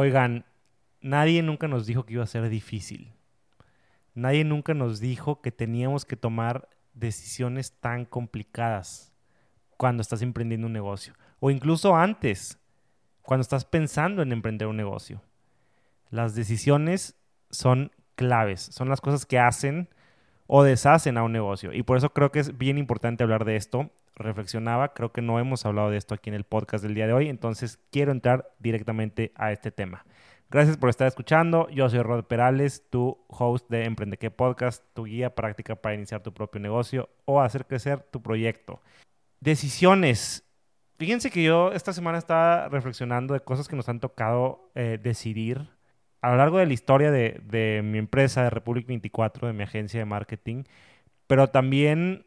Oigan, nadie nunca nos dijo que iba a ser difícil. Nadie nunca nos dijo que teníamos que tomar decisiones tan complicadas cuando estás emprendiendo un negocio. O incluso antes, cuando estás pensando en emprender un negocio. Las decisiones son claves, son las cosas que hacen o deshacen a un negocio. Y por eso creo que es bien importante hablar de esto. Reflexionaba, creo que no hemos hablado de esto aquí en el podcast del día de hoy, entonces quiero entrar directamente a este tema. Gracias por estar escuchando. Yo soy Rod Perales, tu host de Emprende qué Podcast, tu guía práctica para iniciar tu propio negocio o hacer crecer tu proyecto. Decisiones. Fíjense que yo esta semana estaba reflexionando de cosas que nos han tocado eh, decidir a lo largo de la historia de, de mi empresa, de Republic 24, de mi agencia de marketing, pero también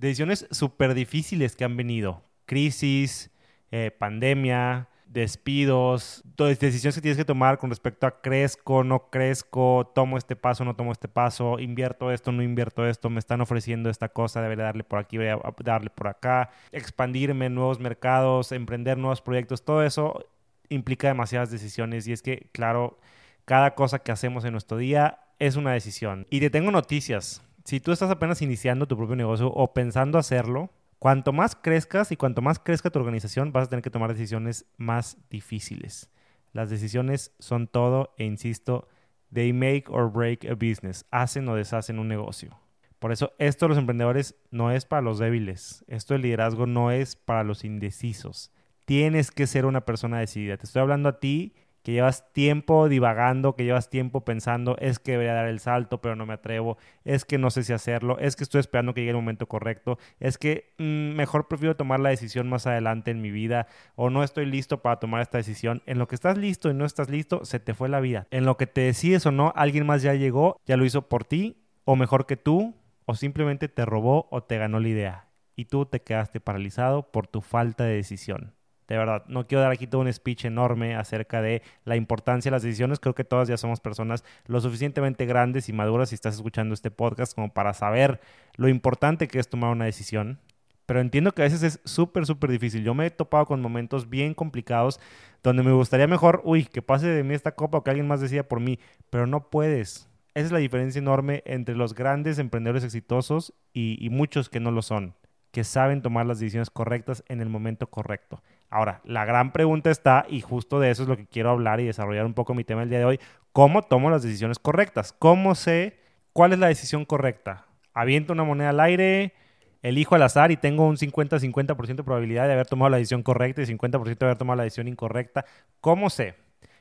decisiones súper difíciles que han venido. Crisis, eh, pandemia, despidos, decisiones que tienes que tomar con respecto a crezco, no crezco, tomo este paso, no tomo este paso, invierto esto, no invierto esto, me están ofreciendo esta cosa, debería darle por aquí, voy a darle por acá, expandirme en nuevos mercados, emprender nuevos proyectos, todo eso implica demasiadas decisiones y es que, claro, cada cosa que hacemos en nuestro día es una decisión. Y te tengo noticias. Si tú estás apenas iniciando tu propio negocio o pensando hacerlo, Cuanto más crezcas y cuanto más crezca tu organización, vas a tener que tomar decisiones más difíciles. Las decisiones son todo e insisto, they make or break a business. Hacen o deshacen un negocio. Por eso esto de los emprendedores no es para los débiles. Esto del liderazgo no es para los indecisos. Tienes que ser una persona decidida. Te estoy hablando a ti que llevas tiempo divagando, que llevas tiempo pensando, es que debería dar el salto, pero no me atrevo, es que no sé si hacerlo, es que estoy esperando que llegue el momento correcto, es que mm, mejor prefiero tomar la decisión más adelante en mi vida o no estoy listo para tomar esta decisión. En lo que estás listo y no estás listo, se te fue la vida. En lo que te decides o no, alguien más ya llegó, ya lo hizo por ti o mejor que tú o simplemente te robó o te ganó la idea y tú te quedaste paralizado por tu falta de decisión. De verdad, no quiero dar aquí todo un speech enorme acerca de la importancia de las decisiones. Creo que todas ya somos personas lo suficientemente grandes y maduras si estás escuchando este podcast como para saber lo importante que es tomar una decisión. Pero entiendo que a veces es súper, súper difícil. Yo me he topado con momentos bien complicados donde me gustaría mejor, uy, que pase de mí esta copa o que alguien más decida por mí, pero no puedes. Esa es la diferencia enorme entre los grandes emprendedores exitosos y, y muchos que no lo son, que saben tomar las decisiones correctas en el momento correcto. Ahora, la gran pregunta está, y justo de eso es lo que quiero hablar y desarrollar un poco mi tema el día de hoy, ¿cómo tomo las decisiones correctas? ¿Cómo sé cuál es la decisión correcta? ¿Aviento una moneda al aire? elijo al azar y tengo un 50-50% de probabilidad de haber tomado la decisión correcta y 50% de haber tomado la decisión incorrecta. ¿Cómo sé?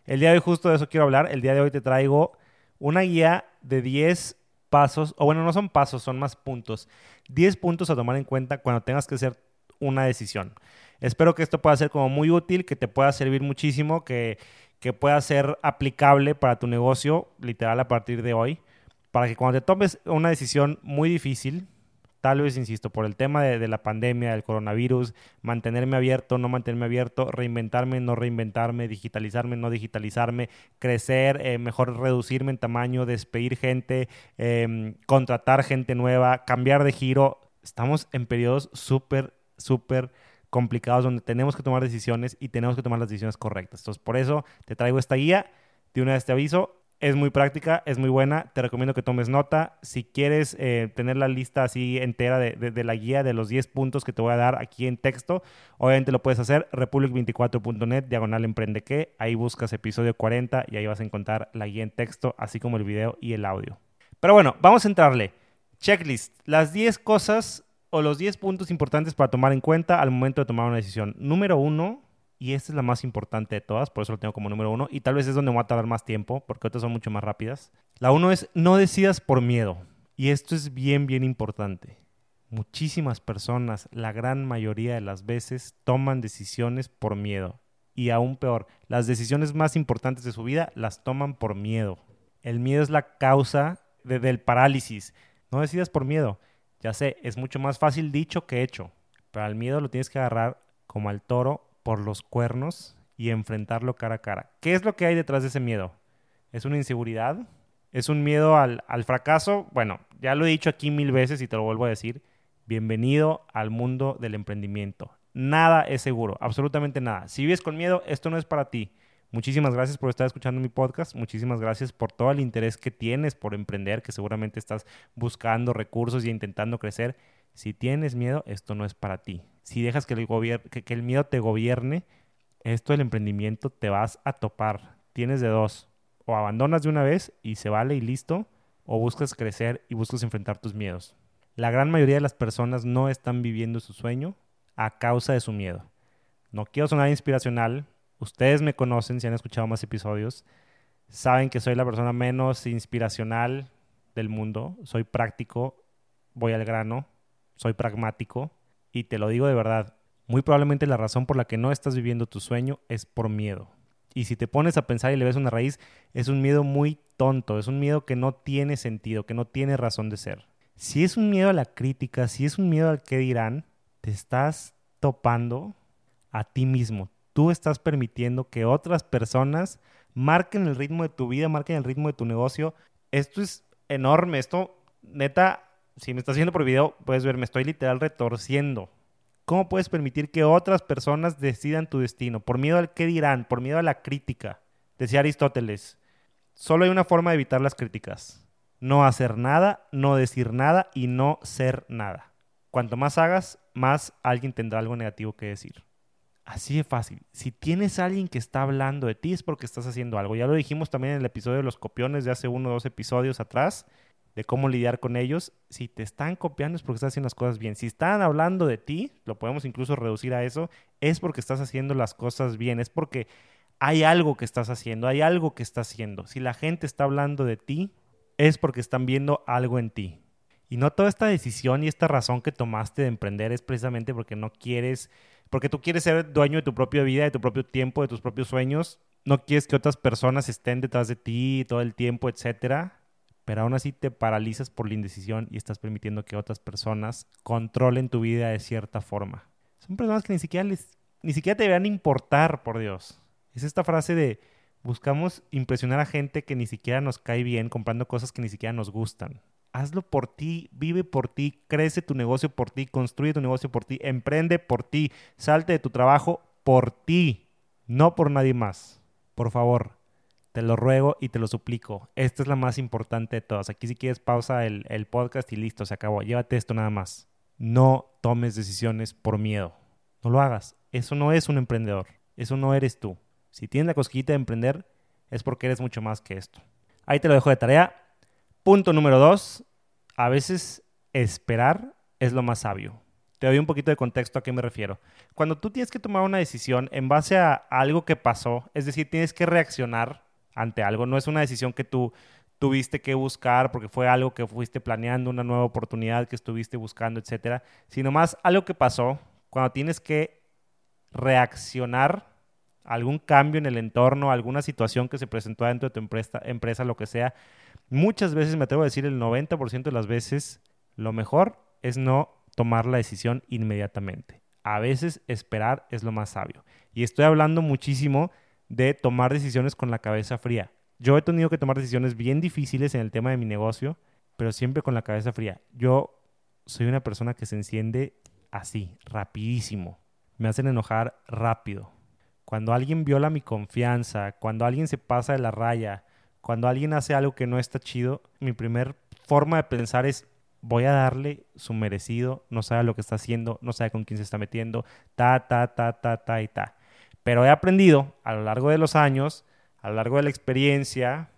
El día de hoy justo de eso quiero hablar. El día de hoy te traigo una guía de 10 pasos, o bueno, no son pasos, son más puntos. 10 puntos a tomar en cuenta cuando tengas que hacer una decisión. Espero que esto pueda ser como muy útil, que te pueda servir muchísimo, que, que pueda ser aplicable para tu negocio, literal, a partir de hoy, para que cuando te tomes una decisión muy difícil, tal vez, insisto, por el tema de, la pandemia, del coronavirus, mantenerme abierto, no mantenerme abierto, reinventarme, no reinventarme, digitalizarme, no digitalizarme, crecer, eh, mejor reducirme en tamaño, despedir gente, em, contratar gente nueva, cambiar de giro. Estamos en periodos súper, súper complicados donde tenemos que tomar decisiones y tenemos que tomar las decisiones correctas. Entonces, por eso te traigo esta guía. De una vez te aviso, es muy práctica, es muy buena. Te recomiendo que tomes nota. Si quieres eh, tener la lista así entera de, la guía de los 10 puntos que te voy a dar aquí en texto, obviamente lo puedes hacer. Republic24.net, diagonal emprende que. Ahí buscas episodio 40 y ahí vas a encontrar la guía en texto, así como el video y el audio. Pero bueno, vamos a entrarle. Checklist. Las 10 cosas o los 10 puntos importantes para tomar en cuenta al momento de tomar una decisión. Número uno, y esta es la más importante de todas, por eso lo tengo como número uno, y tal vez es donde me va a tardar más tiempo, porque otras son mucho más rápidas. La uno es no decidas por miedo. Y esto es bien, bien importante. Muchísimas personas, la gran mayoría de las veces, toman decisiones por miedo. Y aún peor, las decisiones más importantes de su vida las toman por miedo. El miedo es la causa del parálisis. No decidas por miedo. Ya sé, es mucho más fácil dicho que hecho, pero al miedo lo tienes que agarrar como al toro por los cuernos y enfrentarlo cara a cara. ¿Qué es lo que hay detrás de ese miedo? ¿Es una inseguridad? ¿Es un miedo al, al fracaso? Bueno, ya lo he dicho aquí mil veces y te lo vuelvo a decir. Bienvenido al mundo del emprendimiento. Nada es seguro, absolutamente nada. Si vives con miedo, esto no es para ti. Muchísimas gracias por estar escuchando mi podcast. Muchísimas gracias por todo el interés que tienes por emprender, que seguramente estás buscando recursos y intentando crecer. Si tienes miedo, esto no es para ti. Si dejas que el, que el miedo te gobierne, esto del emprendimiento te vas a topar. Tienes de dos. O abandonas de una vez y se vale y listo, o buscas crecer y buscas enfrentar tus miedos. La gran mayoría de las personas no están viviendo su sueño a causa de su miedo. No quiero sonar inspiracional. Ustedes me conocen si han escuchado más episodios. Saben que soy la persona menos inspiracional del mundo. Soy práctico, voy al grano, soy pragmático y te lo digo de verdad. Muy probablemente la razón por la que no estás viviendo tu sueño es por miedo. Y si te pones a pensar y le ves una raíz, es un miedo muy tonto, es un miedo que no tiene sentido, que no tiene razón de ser. Si es un miedo a la crítica, si es un miedo al que dirán, te estás topando a ti mismo. Tú estás permitiendo que otras personas marquen el ritmo de tu vida, marquen el ritmo de tu negocio. Esto es enorme. Esto, neta, si me estás viendo por video, puedes ver, me estoy literal retorciendo. ¿Cómo puedes permitir que otras personas decidan tu destino? Por miedo al qué dirán, por miedo a la crítica. Decía Aristóteles, solo hay una forma de evitar las críticas. No hacer nada, no decir nada y no ser nada. Cuanto más hagas, más alguien tendrá algo negativo que decir. Así de fácil. Si tienes a alguien que está hablando de ti es porque estás haciendo algo. Ya lo dijimos también en el episodio de los copiones de hace uno o dos episodios atrás de cómo lidiar con ellos. Si te están copiando es porque estás haciendo las cosas bien. Si están hablando de ti, lo podemos incluso reducir a eso, es porque estás haciendo las cosas bien, es porque hay algo que estás haciendo, hay algo que estás haciendo. Si la gente está hablando de ti, es porque están viendo algo en ti. Y no toda esta decisión y esta razón que tomaste de emprender es precisamente porque no quieres, porque tú quieres ser dueño de tu propia vida, de tu propio tiempo, de tus propios sueños. No quieres que otras personas estén detrás de ti todo el tiempo, etcétera pero aún así te paralizas por la indecisión y estás permitiendo que otras personas controlen tu vida de cierta forma. Son personas que ni siquiera, ni siquiera te a importar, por Dios. Es esta frase de buscamos impresionar a gente que ni siquiera nos cae bien comprando cosas que ni siquiera nos gustan. Hazlo por ti, vive por ti, crece tu negocio por ti, construye tu negocio por ti, emprende por ti, salte de tu trabajo por ti, no por nadie más. Por favor, te lo ruego y te lo suplico. Esta es la más importante de todas. Aquí si quieres pausa el, podcast y listo, se acabó. Llévate esto nada más. No tomes decisiones por miedo. No lo hagas. Eso no es un emprendedor. Eso no eres tú. Si tienes la cosquillita de emprender, es porque eres mucho más que esto. Ahí te lo dejo de tarea. Punto número dos. A veces esperar es lo más sabio. Te doy un poquito de contexto a qué me refiero. Cuando tú tienes que tomar una decisión en base a algo que pasó, es decir, tienes que reaccionar ante algo. No es una decisión que tú tuviste que buscar porque fue algo que fuiste planeando, una nueva oportunidad que estuviste buscando, etcétera, sino más algo que pasó cuando tienes que reaccionar a algún cambio en el entorno, alguna situación que se presentó dentro de tu empresa, empresa, lo que sea. Muchas veces, me atrevo a decir, el 90% de las veces, lo mejor es no tomar la decisión inmediatamente. A veces esperar es lo más sabio. Y estoy hablando muchísimo de tomar decisiones con la cabeza fría. Yo he tenido que tomar decisiones bien difíciles en el tema de mi negocio, pero siempre con la cabeza fría. Yo soy una persona que se enciende así, rapidísimo. Me hacen enojar rápido. Cuando alguien viola mi confianza, cuando alguien se pasa de la raya, cuando alguien hace algo que no está chido, mi primer forma de pensar es voy a darle su merecido, no sabe lo que está haciendo, no sabe con quién se está metiendo, ta, ta, ta, ta, ta y ta. Pero he aprendido a lo largo de los años, a lo largo de la experiencia,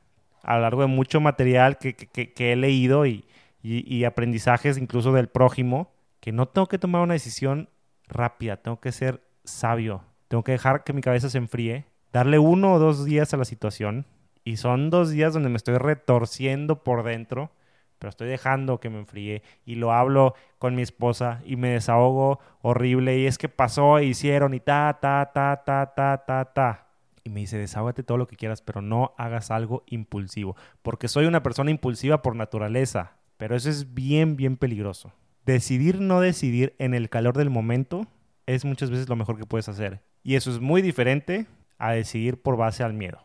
a lo largo de mucho material que, he leído y, y, aprendizajes incluso del prójimo, que no tengo que tomar una decisión rápida, tengo que ser sabio, tengo que dejar que mi cabeza se enfríe, darle uno o dos días a la situación, y son dos días donde me estoy retorciendo por dentro, pero estoy dejando que me enfríe y lo hablo con mi esposa y me desahogo horrible y es que pasó e hicieron y ta, ta, ta, ta, ta, ta, ta. Y me dice, desahógate todo lo que quieras, pero no hagas algo impulsivo, porque soy una persona impulsiva por naturaleza, pero eso es bien, bien peligroso. Decidir no decidir en el calor del momento es muchas veces lo mejor que puedes hacer. Y eso es muy diferente a decidir por base al miedo.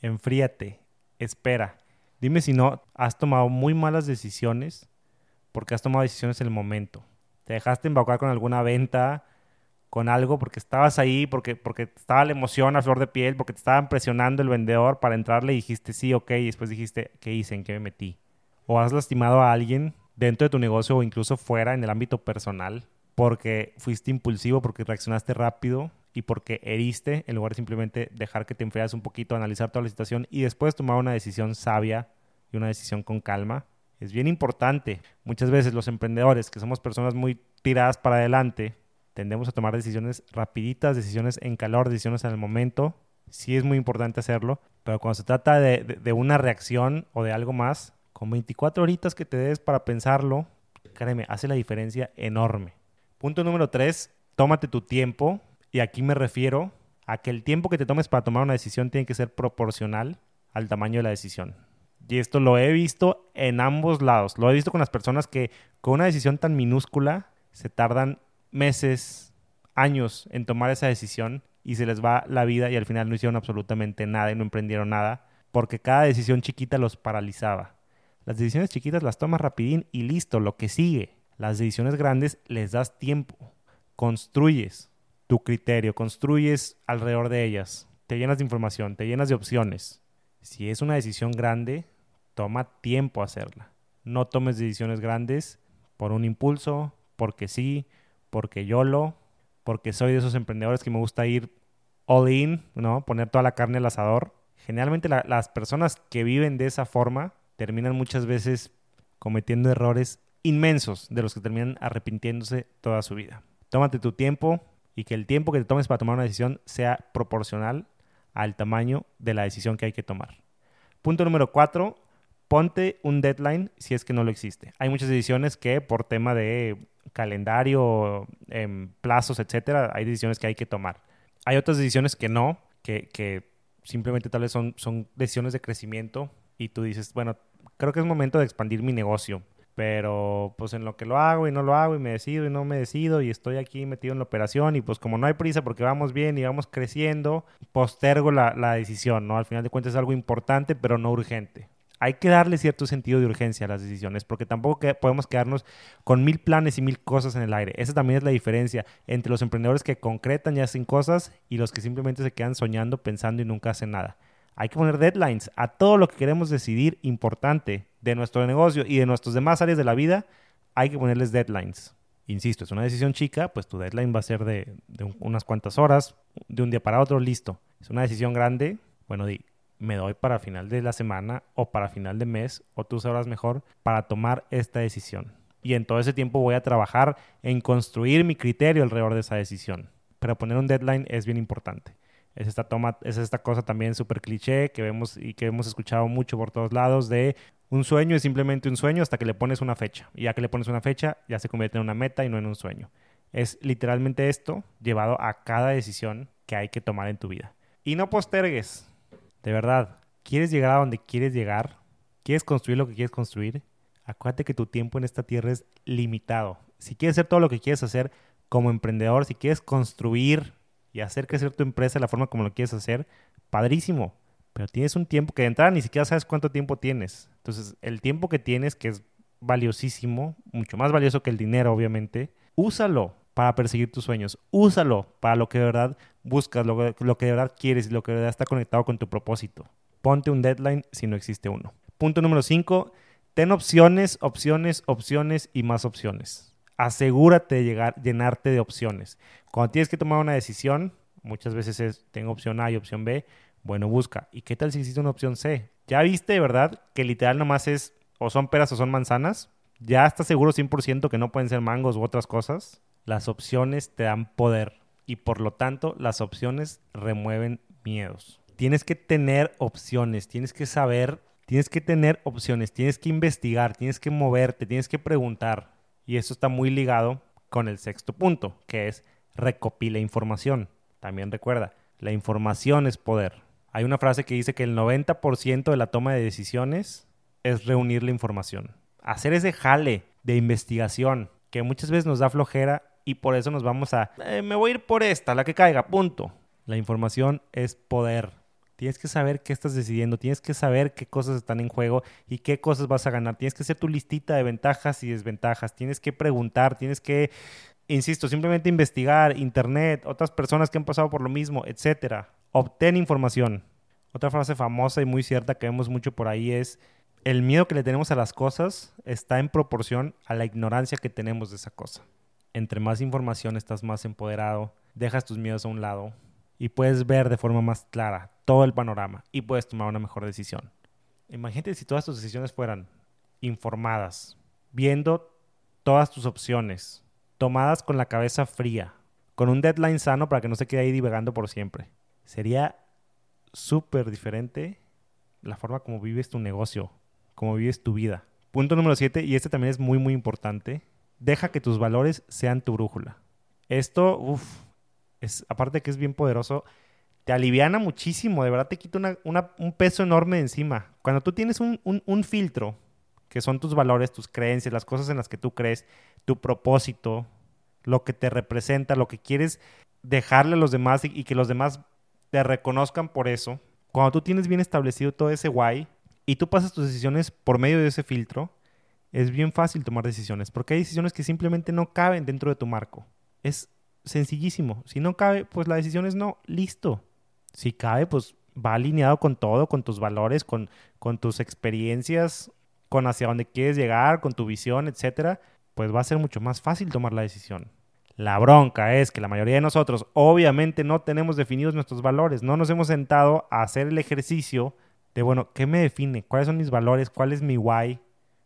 Enfríate, espera, Dime si no has tomado muy malas decisiones porque has tomado decisiones en el momento. Te dejaste embaucar con alguna venta, con algo porque estabas ahí, porque, porque estaba la emoción a flor de piel, porque te estaban presionando el vendedor para entrarle y dijiste sí, ok, y después dijiste, ¿qué hice? ¿En qué me metí? O has lastimado a alguien dentro de tu negocio o incluso fuera en el ámbito personal porque fuiste impulsivo, porque reaccionaste rápido y porque heriste en lugar de simplemente dejar que te enfrias un poquito, analizar toda la situación y después tomar una decisión sabia y una decisión con calma. Es bien importante. Muchas veces los emprendedores, que somos personas muy tiradas para adelante, tendemos a tomar decisiones rapiditas, decisiones en calor, decisiones en el momento. Sí es muy importante hacerlo, pero cuando se trata de, de una reacción o de algo más, con 24 horitas que te des para pensarlo, créeme, hace la diferencia enorme. Punto número 3, tómate tu tiempo y aquí me refiero a que el tiempo que te tomes para tomar una decisión tiene que ser proporcional al tamaño de la decisión. Y esto lo he visto en ambos lados. Lo he visto con las personas que con una decisión tan minúscula se tardan meses, años en tomar esa decisión y se les va la vida y al final no hicieron absolutamente nada y no emprendieron nada porque cada decisión chiquita los paralizaba. Las decisiones chiquitas las tomas rapidín y listo, lo que sigue. Las decisiones grandes les das tiempo, construyes, tu criterio, construyes alrededor de ellas, te llenas de información, te llenas de opciones. Si es una decisión grande, toma tiempo hacerla. No tomes decisiones grandes por un impulso, porque sí, porque yo lo, porque soy de esos emprendedores que me gusta ir all in, ¿no? Poner toda la carne al asador. Generalmente las personas que viven de esa forma terminan muchas veces cometiendo errores inmensos de los que terminan arrepintiéndose toda su vida. Tómate tu tiempo, y que el tiempo que te tomes para tomar una decisión sea proporcional al tamaño de la decisión que hay que tomar. Punto número cuatro, ponte un deadline si es que no lo existe. Hay muchas decisiones que por tema de calendario, em, plazos, etcétera, hay decisiones que hay que tomar. Hay otras decisiones que no, que, que simplemente tal vez son, son decisiones de crecimiento y tú dices, bueno, creo que es momento de expandir mi negocio pero pues en lo que lo hago y no lo hago y me decido y no me decido y estoy aquí metido en la operación y pues como no hay prisa porque vamos bien y vamos creciendo, postergo la, la decisión, ¿no? Al final de cuentas es algo importante pero no urgente. Hay que darle cierto sentido de urgencia a las decisiones porque tampoco podemos quedarnos con mil planes y mil cosas en el aire. Esa también es la diferencia entre los emprendedores que concretan y hacen cosas y los que simplemente se quedan soñando, pensando y nunca hacen nada. Hay que poner deadlines a todo lo que queremos decidir importante de nuestro negocio y de nuestras demás áreas de la vida. Hay que ponerles deadlines. Insisto, es una decisión chica, pues tu deadline va a ser de, unas cuantas horas, de un día para otro, listo. Es una decisión grande, bueno, di, me doy para final de la semana o para final de mes, o tú sabrás mejor, para tomar esta decisión. Y en todo ese tiempo voy a trabajar en construir mi criterio alrededor de esa decisión. Pero poner un deadline es bien importante. Es esta, toma, es esta cosa también súper cliché que vemos y que hemos escuchado mucho por todos lados de un sueño es simplemente un sueño hasta que le pones una fecha. Y ya que le pones una fecha, ya se convierte en una meta y no en un sueño. Es literalmente esto llevado a cada decisión que hay que tomar en tu vida. Y no postergues. De verdad, ¿quieres llegar a donde quieres llegar? ¿Quieres construir lo que quieres construir? Acuérdate que tu tiempo en esta tierra es limitado. Si quieres hacer todo lo que quieres hacer como emprendedor, si quieres construir y hacer crecer tu empresa de la forma como lo quieres hacer, padrísimo. Pero tienes un tiempo que de entrada ni siquiera sabes cuánto tiempo tienes. Entonces, el tiempo que tienes, que es valiosísimo, mucho más valioso que el dinero, obviamente, úsalo para perseguir tus sueños. Úsalo para lo que de verdad buscas, lo, lo que de verdad quieres y lo que de verdad está conectado con tu propósito. Ponte un deadline si no existe uno. Punto número 5. Ten opciones, opciones, opciones y más opciones asegúrate de llegar, llenarte de opciones. Cuando tienes que tomar una decisión, muchas veces es, tengo opción A y opción B, bueno, busca. ¿Y qué tal si existe una opción C? ¿Ya viste, verdad, que literal nomás es o son peras o son manzanas? ¿Ya estás seguro 100% que no pueden ser mangos u otras cosas? Las opciones te dan poder y por lo tanto las opciones remueven miedos. Tienes que tener opciones, tienes que saber, tienes que tener opciones, tienes que investigar, tienes que moverte, tienes que preguntar. Y eso está muy ligado con el sexto punto, que es recopila información. También recuerda, la información es poder. Hay una frase que dice que el 90% de la toma de decisiones es reunir la información. Hacer ese jale de investigación que muchas veces nos da flojera y por eso nos vamos a, eh, me voy a ir por esta, la que caiga, punto. La información es poder. Tienes que saber qué estás decidiendo, tienes que saber qué cosas están en juego y qué cosas vas a ganar. Tienes que hacer tu listita de ventajas y desventajas, tienes que preguntar, tienes que Insisto, simplemente investigar, internet, otras personas que han pasado por lo mismo, etcétera. Obtén información. Otra frase famosa y muy cierta que vemos mucho por ahí es, el miedo que le tenemos a las cosas está en proporción a la ignorancia que tenemos de esa cosa. Entre más información estás más empoderado, dejas tus miedos a un lado y puedes ver de forma más clara todo el panorama y puedes tomar una mejor decisión. Imagínate si todas tus decisiones fueran informadas, viendo todas tus opciones, tomadas con la cabeza fría, con un deadline sano para que no se quede ahí divagando por siempre. Sería súper diferente la forma como vives tu negocio, como vives tu vida. Punto número 7, y este también es muy, muy importante. Deja que tus valores sean tu brújula. Esto, uff, es, aparte que es bien poderoso, te aliviana muchísimo, de verdad te quita un peso enorme de encima. Cuando tú tienes un, un filtro, que son tus valores, tus creencias, las cosas en las que tú crees, tu propósito, lo que te representa, lo que quieres dejarle a los demás y, que los demás te reconozcan por eso. Cuando tú tienes bien establecido todo ese guay y tú pasas tus decisiones por medio de ese filtro, es bien fácil tomar decisiones, porque hay decisiones que simplemente no caben dentro de tu marco. Es sencillísimo. Si no cabe, pues la decisión es no, listo. Si cabe, pues va alineado con todo, con tus valores, con, con tus experiencias, con hacia dónde quieres llegar, con tu visión, etcétera pues va a ser mucho más fácil tomar la decisión. La bronca es que la mayoría de nosotros obviamente no tenemos definidos nuestros valores, no nos hemos sentado a hacer el ejercicio de, bueno, ¿qué me define? ¿Cuáles son mis valores? ¿Cuál es mi why?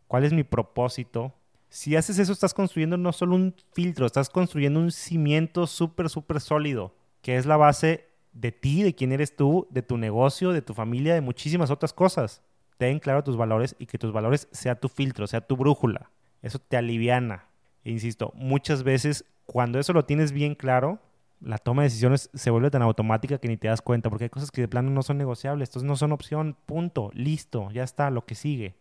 ¿Cuál es mi propósito? Si haces eso, estás construyendo no solo un filtro, estás construyendo un cimiento súper, súper sólido, que es la base de ti, de quién eres tú, de tu negocio, de tu familia, de muchísimas otras cosas. Ten claro tus valores y que tus valores sea tu filtro, sea tu brújula. Eso te aliviana. E insisto, muchas veces cuando eso lo tienes bien claro, la toma de decisiones se vuelve tan automática que ni te das cuenta, porque hay cosas que de plano no son negociables, estos no son opción, punto, listo, ya está, lo que sigue.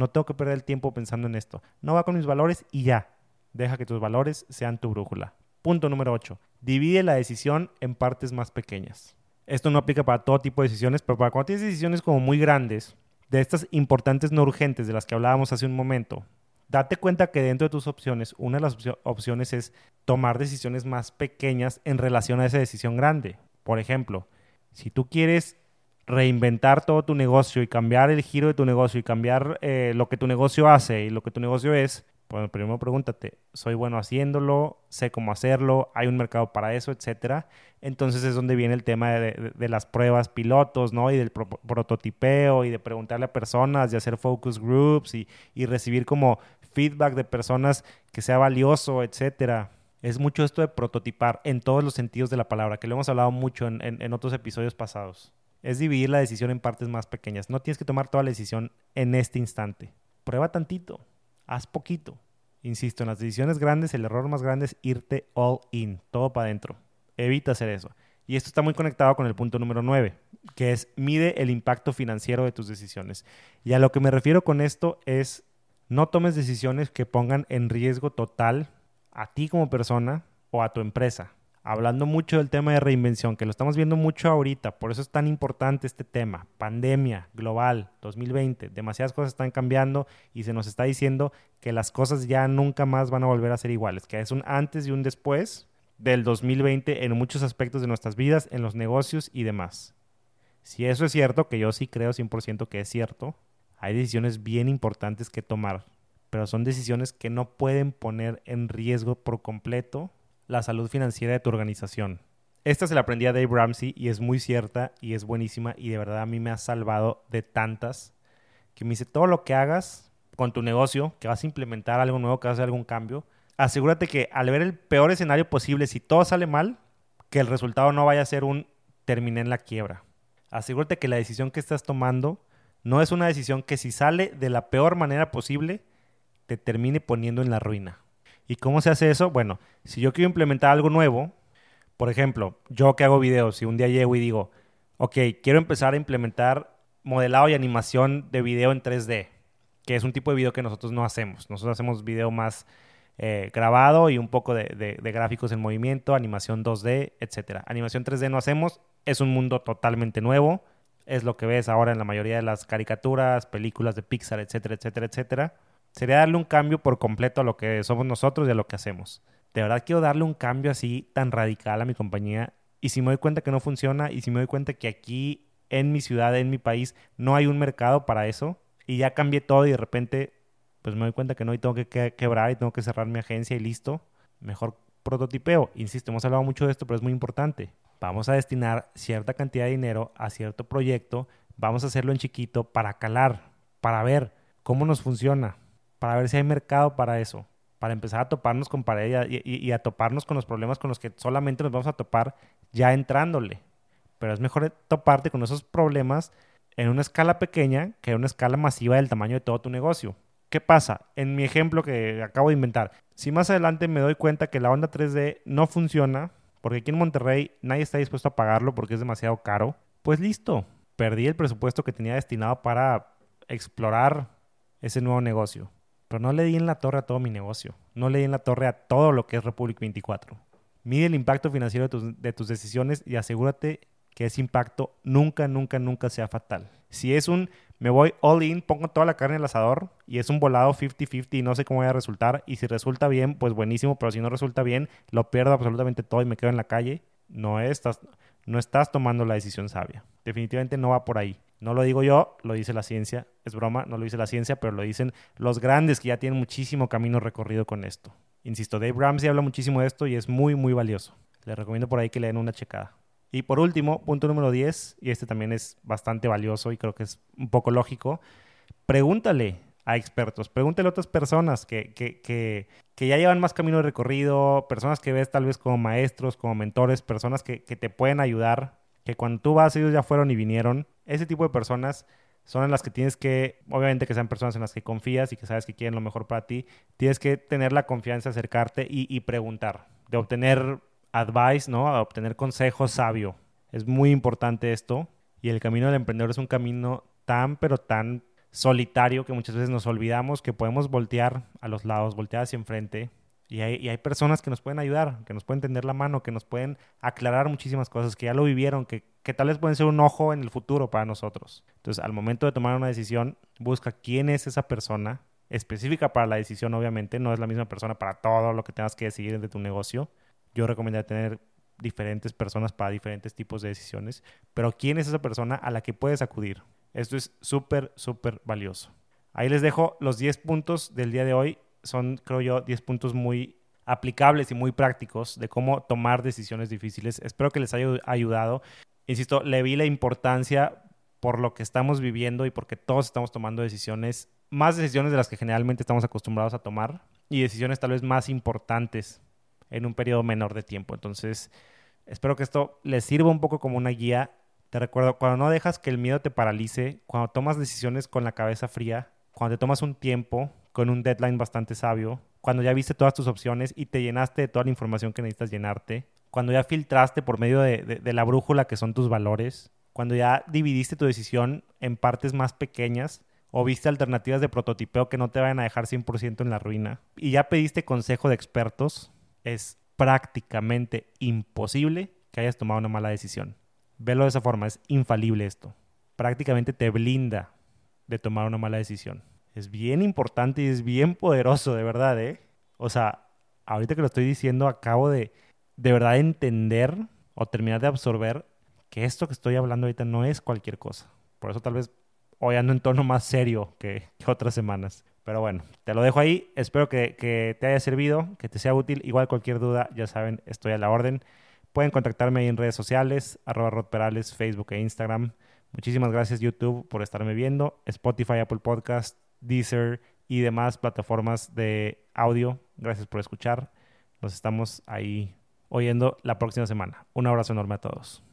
No tengo que perder el tiempo pensando en esto. No va con mis valores y ya. Deja que tus valores sean tu brújula. Punto número 8. Divide la decisión en partes más pequeñas. Esto no aplica para todo tipo de decisiones, pero para cuando tienes decisiones como muy grandes, de estas importantes no urgentes de las que hablábamos hace un momento, date cuenta que dentro de tus opciones, una de las opciones es tomar decisiones más pequeñas en relación a esa decisión grande. Por ejemplo, si tú quieres reinventar todo tu negocio y cambiar el giro de tu negocio y cambiar eh, lo que tu negocio hace y lo que tu negocio es, bueno, primero pregúntate, ¿soy bueno haciéndolo? ¿Sé cómo hacerlo? ¿Hay un mercado para eso? Etcétera. Entonces es donde viene el tema de, las pruebas pilotos, ¿no? Y del prototipeo y de preguntarle a personas y hacer focus groups y, y recibir como feedback de personas que sea valioso, etcétera. Es mucho esto de prototipar en todos los sentidos de la palabra, que lo hemos hablado mucho en, otros episodios pasados. Es dividir la decisión en partes más pequeñas. No tienes que tomar toda la decisión en este instante. Prueba tantito, haz poquito. Insisto, en las decisiones grandes el error más grande es irte all in, todo para adentro. Evita hacer eso. Y esto está muy conectado con el punto número 9, que es mide el impacto financiero de tus decisiones. Y a lo que me refiero con esto es no tomes decisiones que pongan en riesgo total a ti como persona o a tu empresa. Hablando mucho del tema de reinvención, que lo estamos viendo mucho ahorita, por eso es tan importante este tema. Pandemia global 2020, demasiadas cosas están cambiando y se nos está diciendo que las cosas ya nunca más van a volver a ser iguales, que es un antes y un después del 2020 en muchos aspectos de nuestras vidas, en los negocios y demás. Si eso es cierto, que yo sí creo 100% que es cierto, hay decisiones bien importantes que tomar, pero son decisiones que no pueden poner en riesgo por completo la salud financiera de tu organización. Esta se la aprendí a Dave Ramsey y es muy cierta y es buenísima y de verdad a mí me ha salvado de tantas que me dice todo lo que hagas con tu negocio, que vas a implementar algo nuevo, que vas a hacer algún cambio, asegúrate que al ver el peor escenario posible, si todo sale mal, que el resultado no vaya a ser un terminé en la quiebra. Asegúrate que la decisión que estás tomando no es una decisión que si sale de la peor manera posible, te termine poniendo en la ruina. ¿Y cómo se hace eso? Bueno, si yo quiero implementar algo nuevo, por ejemplo, yo que hago videos y un día llego y digo, ok, quiero empezar a implementar modelado y animación de video en 3D, que es un tipo de video que nosotros no hacemos. Nosotros hacemos video más eh, grabado y un poco de, de, gráficos en movimiento, animación 2D, etc. Animación 3D no hacemos, es un mundo totalmente nuevo es lo que ves ahora en la mayoría de las caricaturas, películas de Pixar, etcétera, etcétera, etcétera, sería darle un cambio por completo a lo que somos nosotros y a lo que hacemos. de verdad quiero darle un cambio así tan radical a mi compañía. Y si me doy cuenta que no funciona y si me doy cuenta que aquí en mi ciudad, en mi país, no hay un mercado para eso y ya cambié todo y de repente pues me doy cuenta que no y tengo que quebrar y tengo que cerrar mi agencia y listo, mejor prototipeo. Insisto, hemos hablado mucho de esto, pero es muy importante. Vamos a destinar cierta cantidad de dinero a cierto proyecto, vamos a hacerlo en chiquito para calar, para ver cómo nos funciona, para ver si hay mercado para eso, para empezar a toparnos con pared y, a toparnos con los problemas con los que solamente nos vamos a topar ya entrándole. Pero es mejor toparte con esos problemas en una escala pequeña que en una escala masiva del tamaño de todo tu negocio. ¿Qué pasa? En mi ejemplo que acabo de inventar, si más adelante me doy cuenta que la onda 3D no funciona, porque aquí en Monterrey nadie está dispuesto a pagarlo porque es demasiado caro, pues listo, perdí el presupuesto que tenía destinado para explorar ese nuevo negocio. Pero no le di en la torre a todo mi negocio, no le di en la torre a todo lo que es Republic 24. Mide el impacto financiero de tus, de tus decisiones y asegúrate que ese impacto nunca, nunca, nunca sea fatal. Si es un me voy all in, pongo toda la carne en el asador y es un volado 50-50 y no sé cómo va a resultar. Y si resulta bien, pues buenísimo, pero si no resulta bien, lo pierdo absolutamente todo y me quedo en la calle. No estás, no estás tomando la decisión sabia. Definitivamente no va por ahí. No lo digo yo, lo dice la ciencia. Es broma, no lo dice la ciencia, pero lo dicen los grandes que ya tienen muchísimo camino recorrido con esto. Insisto, Dave Ramsey habla muchísimo de esto y es muy, muy valioso. Les recomiendo por ahí que le den una checada. Y por último, punto número 10, y este también es bastante valioso y creo que es un poco lógico, pregúntale a expertos, pregúntale a otras personas que, que, que, que ya llevan más camino de recorrido, personas que ves tal vez como maestros, como mentores, personas que, que te pueden ayudar, que cuando tú vas ellos ya fueron y vinieron. Ese tipo de personas son las que tienes que, obviamente que sean personas en las que confías y que sabes que quieren lo mejor para ti, tienes que tener la confianza, acercarte y, y preguntar, de obtener advice, ¿no? A obtener consejo sabio. Es muy importante esto. Y el camino del emprendedor es un camino tan, pero tan solitario que muchas veces nos olvidamos que podemos voltear a los lados, voltear hacia enfrente. Y hay, personas que nos pueden ayudar, que nos pueden tender la mano, que nos pueden aclarar muchísimas cosas, que ya lo vivieron, que, que tal vez pueden ser un ojo en el futuro para nosotros. Entonces, al momento de tomar una decisión, busca quién es esa persona, específica para la decisión, obviamente, no es la misma persona para todo lo que tengas que decidir de tu negocio yo recomendaría tener diferentes personas para diferentes tipos de decisiones, pero ¿quién es esa persona a la que puedes acudir? Esto es súper, súper valioso. Ahí les dejo los 10 puntos del día de hoy. Son, creo yo, 10 puntos muy aplicables y muy prácticos de cómo tomar decisiones difíciles. Espero que les haya ayudado. Insisto, le vi la importancia por lo que estamos viviendo y porque todos estamos tomando decisiones, más decisiones de las que generalmente estamos acostumbrados a tomar y decisiones tal vez más importantes en un periodo menor de tiempo. Entonces, espero que esto les sirva un poco como una guía. Te recuerdo, cuando no dejas que el miedo te paralice, cuando tomas decisiones con la cabeza fría, cuando te tomas un tiempo con un deadline bastante sabio, cuando ya viste todas tus opciones y te llenaste de toda la información que necesitas llenarte, cuando ya filtraste por medio de, la brújula que son tus valores, cuando ya dividiste tu decisión en partes más pequeñas o viste alternativas de prototipeo que no te vayan a dejar 100% en la ruina y ya pediste consejo de expertos, es prácticamente imposible que hayas tomado una mala decisión. Velo de esa forma, es infalible esto. Prácticamente te blinda de tomar una mala decisión. Es bien importante y es bien poderoso, de verdad, ¿eh? O sea, ahorita que lo estoy diciendo, acabo de de verdad entender o terminar de absorber que esto que estoy hablando ahorita no es cualquier cosa. Por eso tal vez hoy ando en tono más serio que, que otras semanas. Pero bueno, te lo dejo ahí. Espero que, te haya servido, que te sea útil. Igual cualquier duda, ya saben, estoy a la orden. Pueden contactarme ahí en redes sociales, arroba rodperales, Facebook e Instagram. Muchísimas gracias YouTube por estarme viendo. Spotify, Apple Podcast, Deezer y demás plataformas de audio. Gracias por escuchar. Nos estamos ahí oyendo la próxima semana. Un abrazo enorme a todos.